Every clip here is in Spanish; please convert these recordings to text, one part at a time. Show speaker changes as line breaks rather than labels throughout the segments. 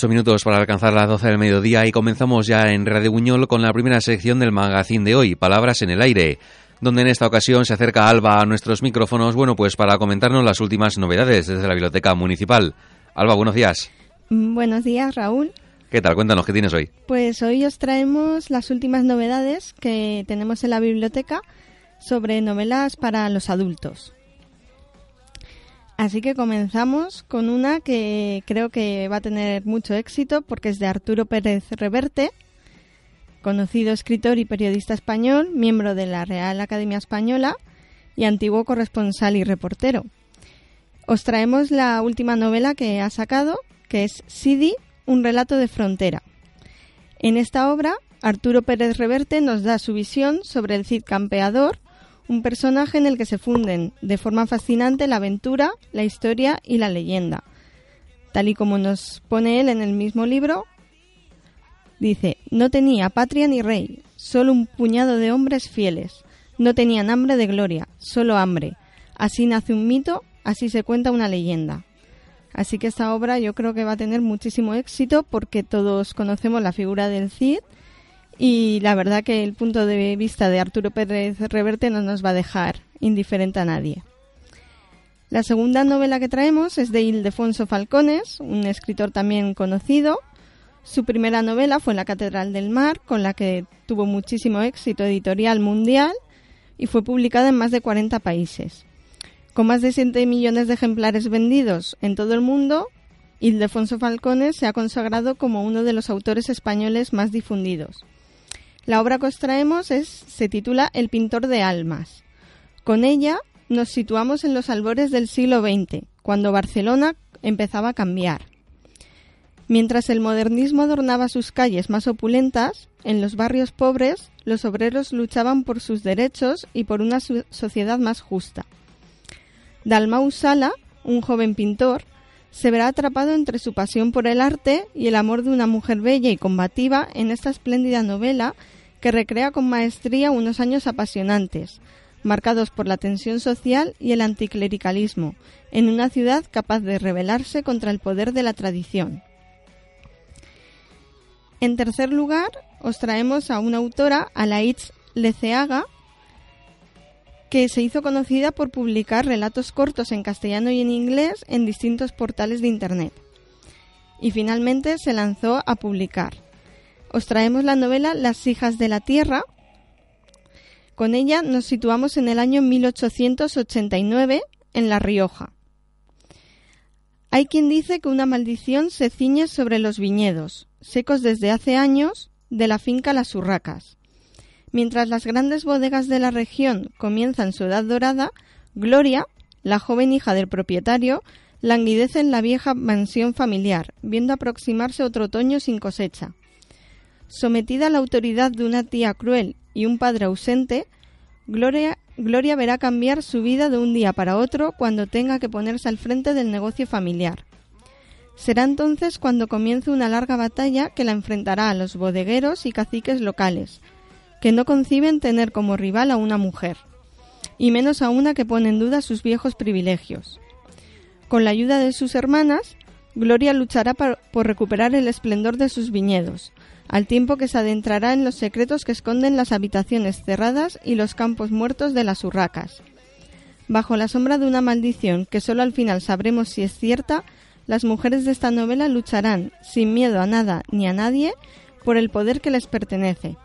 Ocho minutos para alcanzar las doce del mediodía y comenzamos ya en Radio Buñol con la primera sección del magazín de hoy, Palabras en el Aire, donde en esta ocasión se acerca Alba a nuestros micrófonos, bueno, pues para comentarnos las últimas novedades desde la Biblioteca Municipal. Alba, buenos días.
Mm, buenos días, Raúl.
¿Qué tal? Cuéntanos, ¿qué tienes hoy?
Pues hoy os traemos las últimas novedades que tenemos en la biblioteca sobre novelas para los adultos. Así que comenzamos con una que creo que va a tener mucho éxito porque es de Arturo Pérez Reverte, conocido escritor y periodista español, miembro de la Real Academia Española y antiguo corresponsal y reportero. Os traemos la última novela que ha sacado, que es Sidi, un relato de frontera. En esta obra, Arturo Pérez Reverte nos da su visión sobre el Cid campeador, un personaje en el que se funden de forma fascinante la aventura, la historia y la leyenda. Tal y como nos pone él en el mismo libro, dice, no tenía patria ni rey, solo un puñado de hombres fieles. No tenían hambre de gloria, solo hambre. Así nace un mito, así se cuenta una leyenda. Así que esta obra yo creo que va a tener muchísimo éxito porque todos conocemos la figura del Cid y la verdad que el punto de vista de Arturo Pérez Reverte no nos va a dejar indiferente a nadie. La segunda novela que traemos es de Ildefonso Falcones, un escritor también conocido. Su primera novela fue La Catedral del Mar, con la que tuvo muchísimo éxito editorial mundial y fue publicada en más de 40 países. Con más de 7 millones de ejemplares vendidos en todo el mundo, Ildefonso Falcones se ha consagrado como uno de los autores españoles más difundidos. La obra que os traemos es, se titula El pintor de almas. Con ella nos situamos en los albores del siglo XX, cuando Barcelona empezaba a cambiar. Mientras el modernismo adornaba sus calles más opulentas, en los barrios pobres los obreros luchaban por sus derechos y por una sociedad más justa. Dalmau Sala, un joven pintor, se verá atrapado entre su pasión por el arte y el amor de una mujer bella y combativa en esta espléndida novela que recrea con maestría unos años apasionantes, marcados por la tensión social y el anticlericalismo, en una ciudad capaz de rebelarse contra el poder de la tradición. En tercer lugar, os traemos a una autora, Alaitz Leceaga, que se hizo conocida por publicar relatos cortos en castellano y en inglés en distintos portales de Internet. Y finalmente se lanzó a publicar. Os traemos la novela Las hijas de la tierra. Con ella nos situamos en el año 1889 en La Rioja. Hay quien dice que una maldición se ciñe sobre los viñedos, secos desde hace años, de la finca Las Urracas. Mientras las grandes bodegas de la región comienzan su edad dorada, Gloria, la joven hija del propietario, languidece en la vieja mansión familiar, viendo aproximarse otro otoño sin cosecha. Sometida a la autoridad de una tía cruel y un padre ausente, Gloria, Gloria verá cambiar su vida de un día para otro cuando tenga que ponerse al frente del negocio familiar. Será entonces cuando comience una larga batalla que la enfrentará a los bodegueros y caciques locales, que no conciben tener como rival a una mujer, y menos a una que pone en duda sus viejos privilegios. Con la ayuda de sus hermanas, Gloria luchará por recuperar el esplendor de sus viñedos, al tiempo que se adentrará en los secretos que esconden las habitaciones cerradas y los campos muertos de las urracas. Bajo la sombra de una maldición que solo al final sabremos si es cierta, las mujeres de esta novela lucharán, sin miedo a nada ni a nadie, por el poder que les pertenece,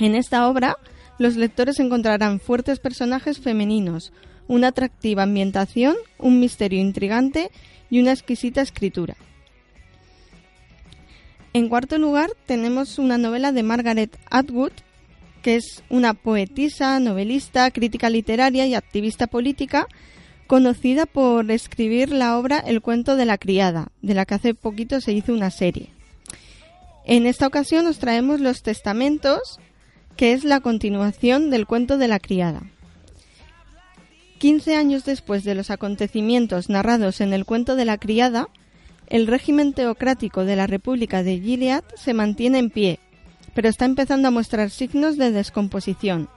en esta obra, los lectores encontrarán fuertes personajes femeninos, una atractiva ambientación, un misterio intrigante y una exquisita escritura. En cuarto lugar, tenemos una novela de Margaret Atwood, que es una poetisa, novelista, crítica literaria y activista política, conocida por escribir la obra El cuento de la criada, de la que hace poquito se hizo una serie. En esta ocasión nos traemos los testamentos que es la continuación del cuento de la criada. Quince años después de los acontecimientos narrados en el cuento de la criada, el régimen teocrático de la República de Gilead se mantiene en pie, pero está empezando a mostrar signos de descomposición.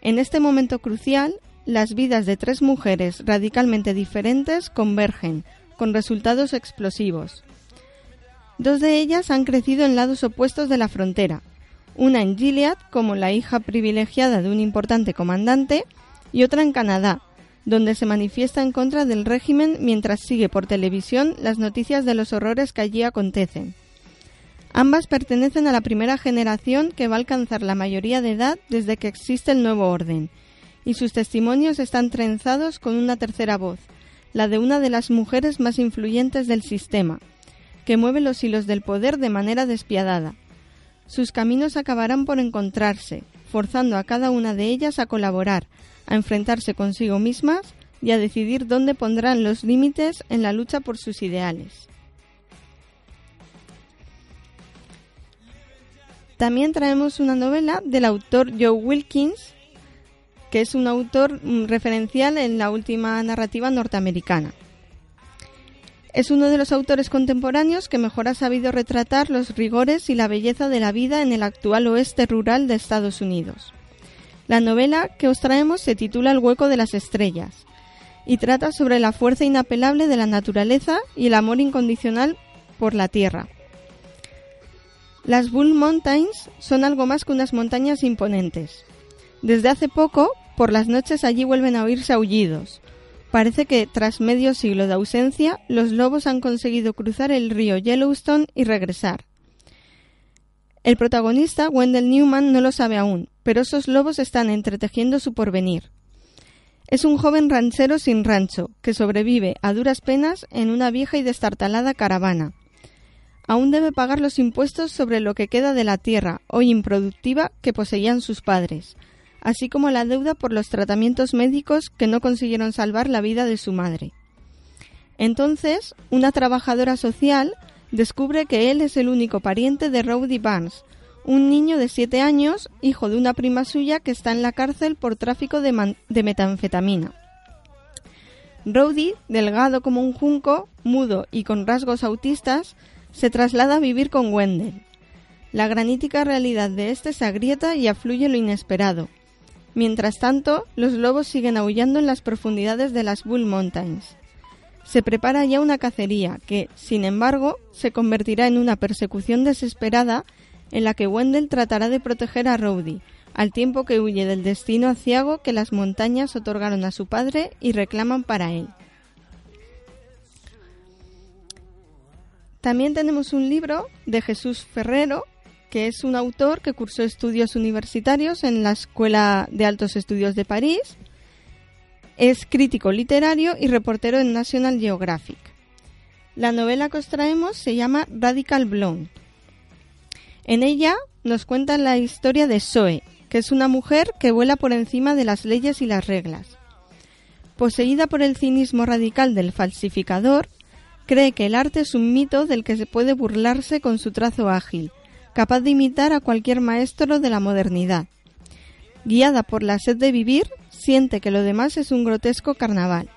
En este momento crucial, las vidas de tres mujeres radicalmente diferentes convergen, con resultados explosivos. Dos de ellas han crecido en lados opuestos de la frontera, una en Gilead como la hija privilegiada de un importante comandante y otra en Canadá, donde se manifiesta en contra del régimen mientras sigue por televisión las noticias de los horrores que allí acontecen. Ambas pertenecen a la primera generación que va a alcanzar la mayoría de edad desde que existe el nuevo orden, y sus testimonios están trenzados con una tercera voz, la de una de las mujeres más influyentes del sistema, que mueve los hilos del poder de manera despiadada. Sus caminos acabarán por encontrarse, forzando a cada una de ellas a colaborar, a enfrentarse consigo mismas y a decidir dónde pondrán los límites en la lucha por sus ideales. También traemos una novela del autor Joe Wilkins, que es un autor mm, referencial en la última narrativa norteamericana. Es uno de los autores contemporáneos que mejor ha sabido retratar los rigores y la belleza de la vida en el actual oeste rural de Estados Unidos. La novela que os traemos se titula El hueco de las estrellas y trata sobre la fuerza inapelable de la naturaleza y el amor incondicional por la tierra. Las Bull Mountains son algo más que unas montañas imponentes. Desde hace poco, por las noches allí vuelven a oírse aullidos. Parece que, tras medio siglo de ausencia, los lobos han conseguido cruzar el río Yellowstone y regresar. El protagonista, Wendell Newman, no lo sabe aún, pero esos lobos están entretejiendo su porvenir. Es un joven ranchero sin rancho, que sobrevive a duras penas en una vieja y destartalada caravana aún debe pagar los impuestos sobre lo que queda de la tierra, hoy improductiva, que poseían sus padres, así como la deuda por los tratamientos médicos que no consiguieron salvar la vida de su madre. Entonces, una trabajadora social descubre que él es el único pariente de Rowdy Barnes, un niño de siete años, hijo de una prima suya que está en la cárcel por tráfico de, de metanfetamina. Rowdy, delgado como un junco, mudo y con rasgos autistas, se traslada a vivir con Wendell. La granítica realidad de este se agrieta y afluye lo inesperado. Mientras tanto, los lobos siguen aullando en las profundidades de las Bull Mountains. Se prepara ya una cacería que, sin embargo, se convertirá en una persecución desesperada en la que Wendell tratará de proteger a Rowdy, al tiempo que huye del destino aciago que las montañas otorgaron a su padre y reclaman para él. También tenemos un libro de Jesús Ferrero, que es un autor que cursó estudios universitarios en la Escuela de Altos Estudios de París. Es crítico literario y reportero en National Geographic. La novela que os traemos se llama Radical Blonde. En ella nos cuenta la historia de Zoe, que es una mujer que vuela por encima de las leyes y las reglas. Poseída por el cinismo radical del falsificador, cree que el arte es un mito del que se puede burlarse con su trazo ágil, capaz de imitar a cualquier maestro de la modernidad. Guiada por la sed de vivir, siente que lo demás es un grotesco carnaval.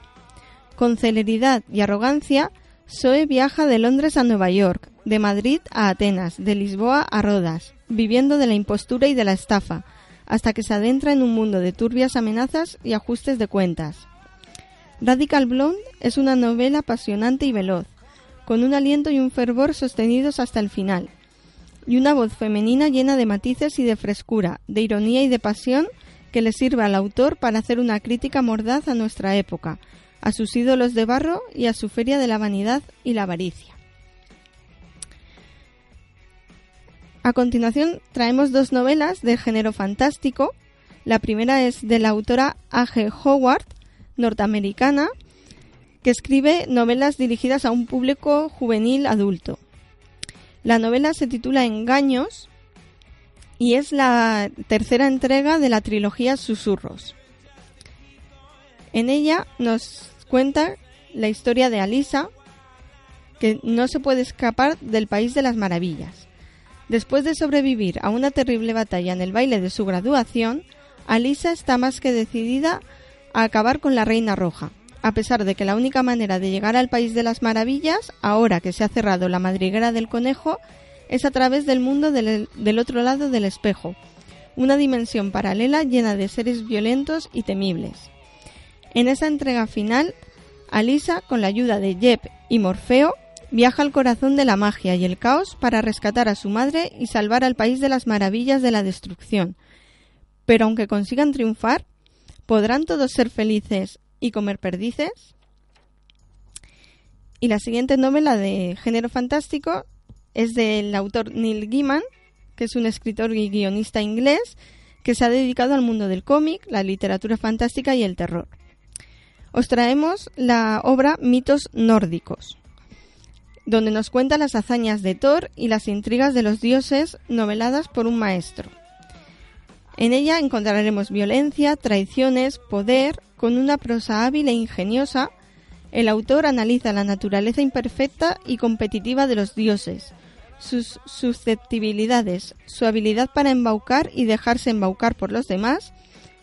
Con celeridad y arrogancia, Zoe viaja de Londres a Nueva York, de Madrid a Atenas, de Lisboa a Rodas, viviendo de la impostura y de la estafa, hasta que se adentra en un mundo de turbias amenazas y ajustes de cuentas. Radical Blonde es una novela apasionante y veloz, con un aliento y un fervor sostenidos hasta el final, y una voz femenina llena de matices y de frescura, de ironía y de pasión que le sirve al autor para hacer una crítica mordaz a nuestra época, a sus ídolos de barro y a su feria de la vanidad y la avaricia. A continuación traemos dos novelas de género fantástico. La primera es de la autora A.G. Howard norteamericana que escribe novelas dirigidas a un público juvenil adulto. La novela se titula Engaños y es la tercera entrega de la trilogía Susurros. En ella nos cuenta la historia de Alisa, que no se puede escapar del país de las maravillas. Después de sobrevivir a una terrible batalla en el baile de su graduación, Alisa está más que decidida a acabar con la Reina Roja, a pesar de que la única manera de llegar al País de las Maravillas, ahora que se ha cerrado la madriguera del conejo, es a través del mundo del, otro lado del espejo, una dimensión paralela llena de seres violentos y temibles. En esa entrega final, Alisa, con la ayuda de Jeb y Morfeo, viaja al corazón de la magia y el caos para rescatar a su madre y salvar al país de las maravillas de la destrucción. Pero aunque consigan triunfar, ¿podrán todos ser felices y comer perdices? Y la siguiente novela de género fantástico es del autor Neil Gaiman, que es un escritor y guionista inglés que se ha dedicado al mundo del cómic, la literatura fantástica y el terror. Os traemos la obra Mitos nórdicos, donde nos cuenta las hazañas de Thor y las intrigas de los dioses noveladas por un maestro. En ella encontraremos violencia, traiciones, poder, con una prosa hábil e ingeniosa. El autor analiza la naturaleza imperfecta y competitiva de los dioses, sus susceptibilidades, su habilidad para embaucar y dejarse embaucar por los demás,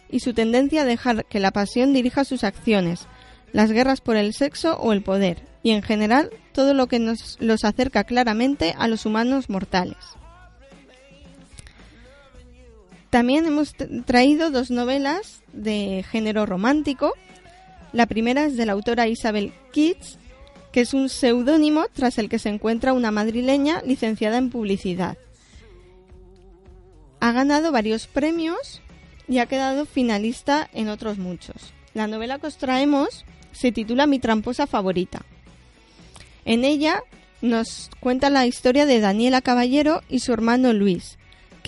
y su tendencia a dejar que la pasión dirija sus acciones, las guerras por el sexo o el poder, y en general todo lo que nos los acerca claramente a los humanos mortales. También hemos traído dos novelas de género romántico. La primera es de la autora Isabel Keats que es un seudónimo tras el que se encuentra una madrileña licenciada en publicidad. Ha ganado varios premios y ha quedado finalista en otros muchos. La novela que os traemos se titula Mi tramposa favorita. En ella nos cuenta la historia de Daniela Caballero y su hermano Luis,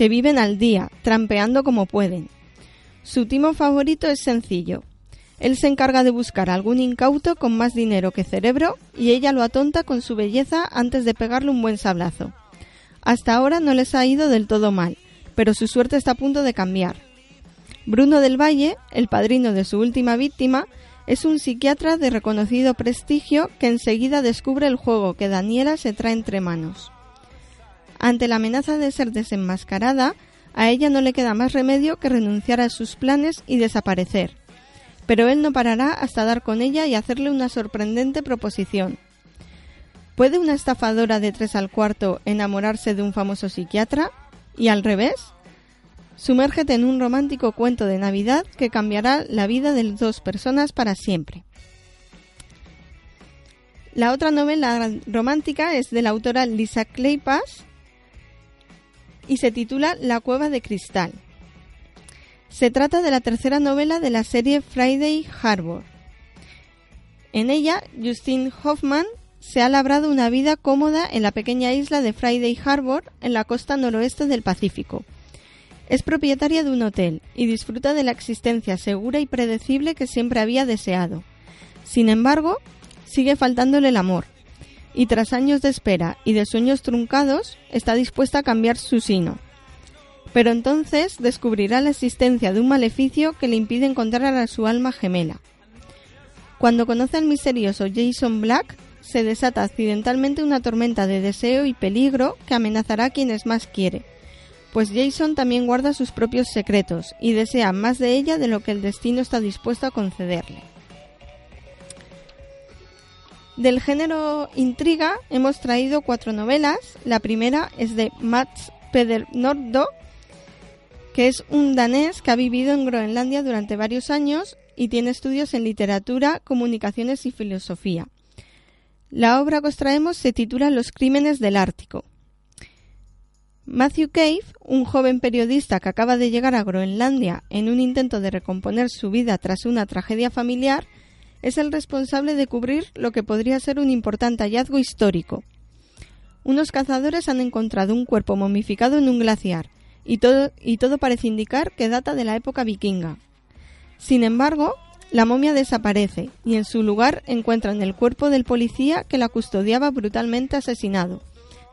que viven al día, trampeando como pueden. Su timo favorito es sencillo, él se encarga de buscar algún incauto con más dinero que cerebro y ella lo atonta con su belleza antes de pegarle un buen sablazo. Hasta ahora no les ha ido del todo mal, pero su suerte está a punto de cambiar. Bruno del Valle, el padrino de su última víctima, es un psiquiatra de reconocido prestigio que enseguida descubre el juego que Daniela se trae entre manos. Ante la amenaza de ser desenmascarada, a ella no le queda más remedio que renunciar a sus planes y desaparecer, pero él no parará hasta dar con ella y hacerle una sorprendente proposición. ¿Puede una estafadora de tres al cuarto enamorarse de un famoso psiquiatra? ¿Y al revés? Sumérgete en un romántico cuento de Navidad que cambiará la vida de dos personas para siempre. La otra novela romántica es de la autora Lisa Kleypas y se titula La cueva de cristal. Se trata de la tercera novela de la serie Friday Harbor. En ella, Justine Hoffman se ha labrado una vida cómoda en la pequeña isla de Friday Harbor, en la costa noroeste del Pacífico. Es propietaria de un hotel y disfruta de la existencia segura y predecible que siempre había deseado. Sin embargo, sigue faltándole el amor, y tras años de espera y de sueños truncados, está dispuesta a cambiar su sino pero entonces descubrirá la existencia de un maleficio que le impide encontrar a su alma gemela. Cuando conoce al misterioso Jason Black, se desata accidentalmente una tormenta de deseo y peligro que amenazará a quienes más quiere, pues Jason también guarda sus propios secretos y desea más de ella de lo que el destino está dispuesto a concederle. Del género intriga hemos traído cuatro novelas. La primera es de Mats Peder Nordo que es un danés que ha vivido en Groenlandia durante varios años y tiene estudios en literatura, comunicaciones y filosofía. La obra que os traemos se titula Los crímenes del Ártico. Matthew Cave, un joven periodista que acaba de llegar a Groenlandia en un intento de recomponer su vida tras una tragedia familiar, es el responsable de cubrir lo que podría ser un importante hallazgo histórico. Unos cazadores han encontrado un cuerpo momificado en un glaciar, y todo, y todo parece indicar que data de la época vikinga. Sin embargo, la momia desaparece y en su lugar encuentran el cuerpo del policía que la custodiaba brutalmente asesinado,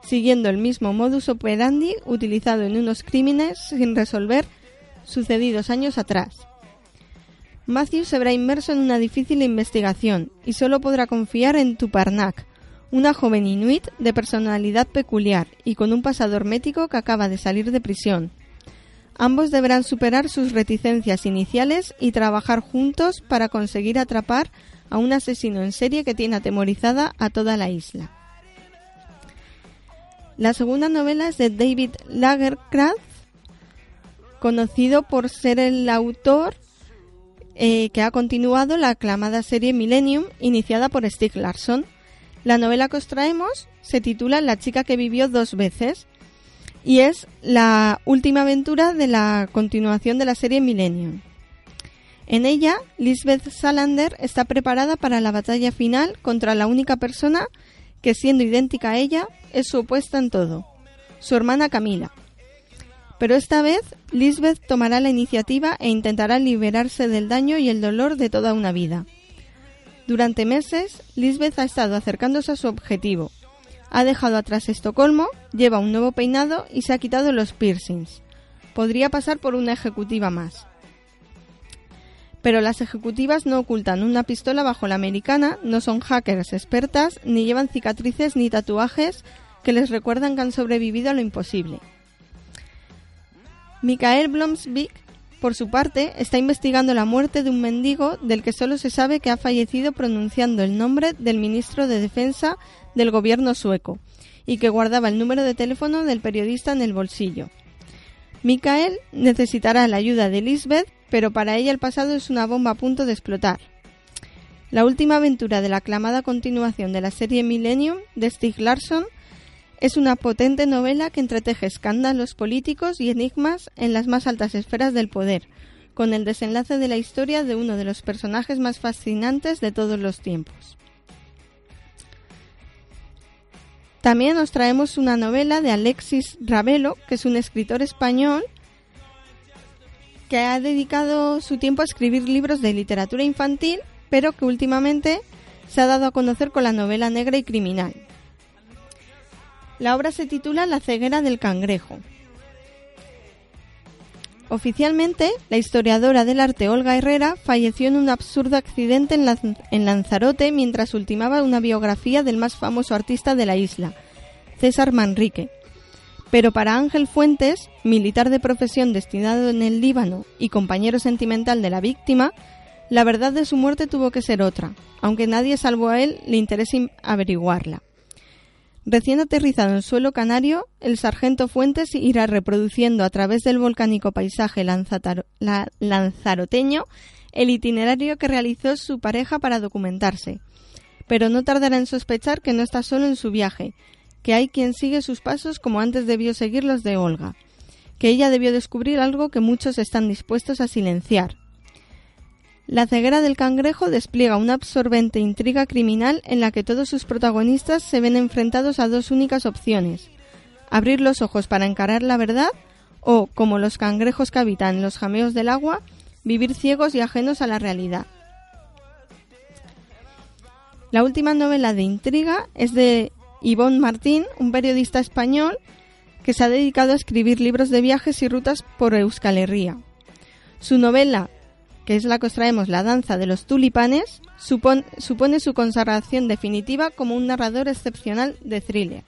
siguiendo el mismo modus operandi utilizado en unos crímenes sin resolver sucedidos años atrás. Matthew se verá inmerso en una difícil investigación y solo podrá confiar en Tuparnak, una joven inuit de personalidad peculiar y con un pasado hermético que acaba de salir de prisión. Ambos deberán superar sus reticencias iniciales y trabajar juntos para conseguir atrapar a un asesino en serie que tiene atemorizada a toda la isla. La segunda novela es de David Lagercraft, conocido por ser el autor eh, que ha continuado la aclamada serie Millennium iniciada por Stieg Larsson La novela que os traemos se titula La chica que vivió dos veces y es la última aventura de la continuación de la serie Millennium. En ella, Lisbeth Salander está preparada para la batalla final contra la única persona que, siendo idéntica a ella, es su opuesta en todo, su hermana Camila. Pero esta vez, Lisbeth tomará la iniciativa e intentará liberarse del daño y el dolor de toda una vida. Durante meses, Lisbeth ha estado acercándose a su objetivo. Ha dejado atrás Estocolmo, lleva un nuevo peinado y se ha quitado los piercings. Podría pasar por una ejecutiva más. Pero las ejecutivas no ocultan una pistola bajo la americana, no son hackers expertas, ni llevan cicatrices ni tatuajes que les recuerdan que han sobrevivido a lo imposible. Mikael Blomsvik, por su parte, está investigando la muerte de un mendigo del que solo se sabe que ha fallecido pronunciando el nombre del ministro de Defensa del gobierno sueco y que guardaba el número de teléfono del periodista en el bolsillo. Mikael necesitará la ayuda de Lisbeth, pero para ella el pasado es una bomba a punto de explotar. La última aventura de la aclamada continuación de la serie Millennium de Stig Larsson es una potente novela que entreteje escándalos políticos y enigmas en las más altas esferas del poder, con el desenlace de la historia de uno de los personajes más fascinantes de todos los tiempos. También nos traemos una novela de Alexis Ravelo, que es un escritor español que ha dedicado su tiempo a escribir libros de literatura infantil, pero que últimamente se ha dado a conocer con la novela negra y criminal. La obra se titula La ceguera del cangrejo. Oficialmente, la historiadora del arte Olga Herrera falleció en un absurdo accidente en, Lanzarote mientras ultimaba una biografía del más famoso artista de la isla, César Manrique. Pero para Ángel Fuentes, militar de profesión destinado en el Líbano y compañero sentimental de la víctima, la verdad de su muerte tuvo que ser otra, aunque nadie salvo a él le interese averiguarla. Recién aterrizado en suelo canario, el sargento Fuentes irá reproduciendo a través del volcánico paisaje lanzaroteño el itinerario que realizó su pareja para documentarse. Pero no tardará en sospechar que no está solo en su viaje, que hay quien sigue sus pasos como antes debió seguir los de Olga, que ella debió descubrir algo que muchos están dispuestos a silenciar, la ceguera del cangrejo despliega una absorbente intriga criminal en la que todos sus protagonistas se ven enfrentados a dos únicas opciones. Abrir los ojos para encarar la verdad o, como los cangrejos que habitan los jameos del agua, vivir ciegos y ajenos a la realidad. La última novela de intriga es de Yvonne Martín, un periodista español que se ha dedicado a escribir libros de viajes y rutas por Euskal Herria. Su novela que es la que os traemos, La danza de los tulipanes, supone, su consagración definitiva como un narrador excepcional de thriller.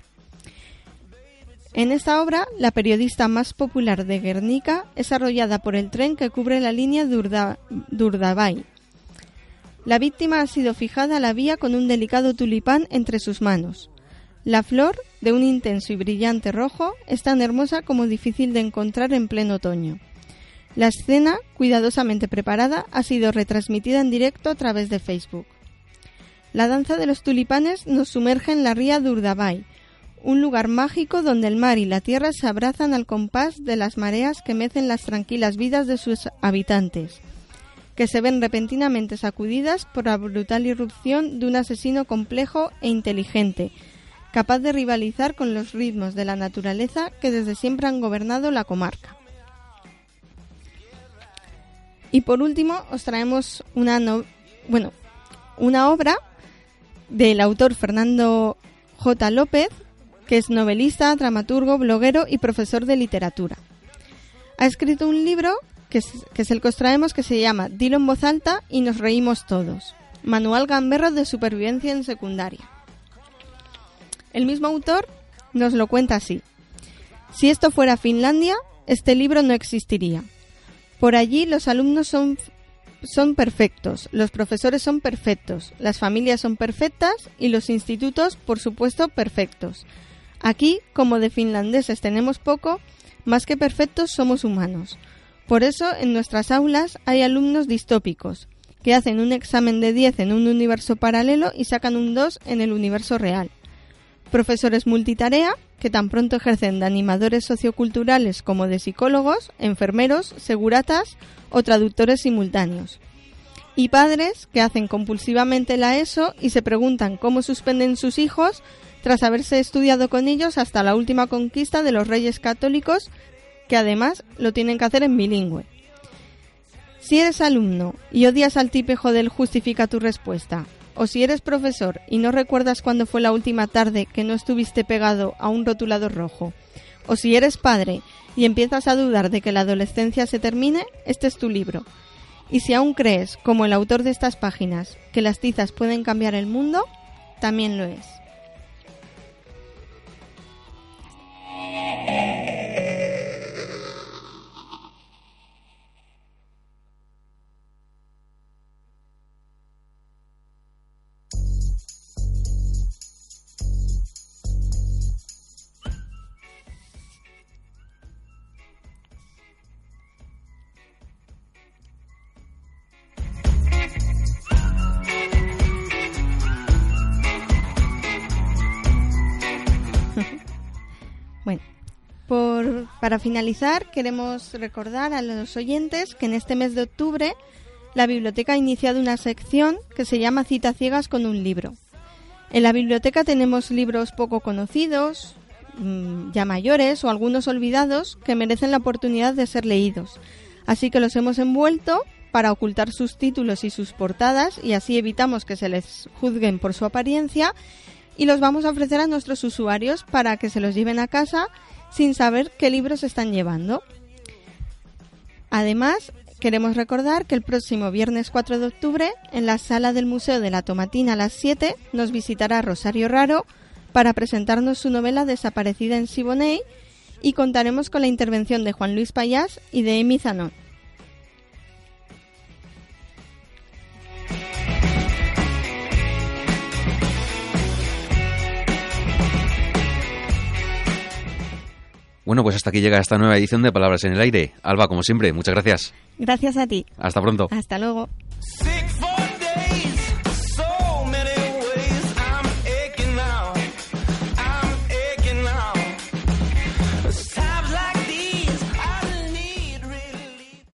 En esta obra, la periodista más popular de Guernica es arrollada por el tren que cubre la línea Durdabay. La víctima ha sido fijada a la vía con un delicado tulipán entre sus manos. La flor, de un intenso y brillante rojo, es tan hermosa como difícil de encontrar en pleno otoño. La escena, cuidadosamente preparada, ha sido retransmitida en directo a través de Facebook. La danza de los tulipanes nos sumerge en la ría de un lugar mágico donde el mar y la tierra se abrazan al compás de las mareas que mecen las tranquilas vidas de sus habitantes, que se ven repentinamente sacudidas por la brutal irrupción de un asesino complejo e inteligente, capaz de rivalizar con los ritmos de la naturaleza que desde siempre han gobernado la comarca. Y por último, os traemos una, bueno, una obra del autor Fernando J. López, que es novelista, dramaturgo, bloguero y profesor de literatura. Ha escrito un libro que es, que el que os traemos que se llama Dilo en voz alta y nos reímos todos. Manual Gamberro de supervivencia en secundaria. El mismo autor nos lo cuenta así. Si esto fuera Finlandia, este libro no existiría. Por allí los alumnos son, son perfectos, los profesores son perfectos, las familias son perfectas y los institutos, por supuesto, perfectos. Aquí, como de finlandeses tenemos poco, más que perfectos somos humanos. Por eso en nuestras aulas hay alumnos distópicos, que hacen un examen de 10 en un universo paralelo y sacan un 2 en el universo real. Profesores multitarea, que tan pronto ejercen de animadores socioculturales como de psicólogos, enfermeros, seguratas o traductores simultáneos. Y padres que hacen compulsivamente la ESO y se preguntan cómo suspenden sus hijos tras haberse estudiado con ellos hasta la última conquista de los reyes católicos, que además lo tienen que hacer en bilingüe. Si eres alumno y odias al típico del justifica tu respuesta, o si eres profesor y no recuerdas cuándo fue la última tarde que no estuviste pegado a un rotulador rojo, o si eres padre y empiezas a dudar de que la adolescencia se termine, este es tu libro. Y si aún crees, como el autor de estas páginas, que las tizas pueden cambiar el mundo, también lo es. Para finalizar, queremos recordar a los oyentes que en este mes de octubre la biblioteca ha iniciado una sección que se llama Cita Ciegas con un libro. En la biblioteca tenemos libros poco conocidos, mm, ya mayores o algunos olvidados que merecen la oportunidad de ser leídos. Así que los hemos envuelto para ocultar sus títulos y sus portadas y así evitamos que se les juzguen por su apariencia y los vamos a ofrecer a nuestros usuarios para que se los lleven a casa sin saber qué libros están llevando. Además, queremos recordar que el próximo viernes 4 de octubre, en la sala del Museo de la Tomatina a las 7, nos visitará Rosario Raro para presentarnos su novela Desaparecida en Siboney y contaremos con la intervención de Juan Luis Payás y de Emi Zanón.
Bueno, pues hasta aquí llega esta nueva edición de Palabras en el Aire. Alba, como siempre, muchas gracias.
Gracias a ti.
Hasta pronto.
Hasta luego.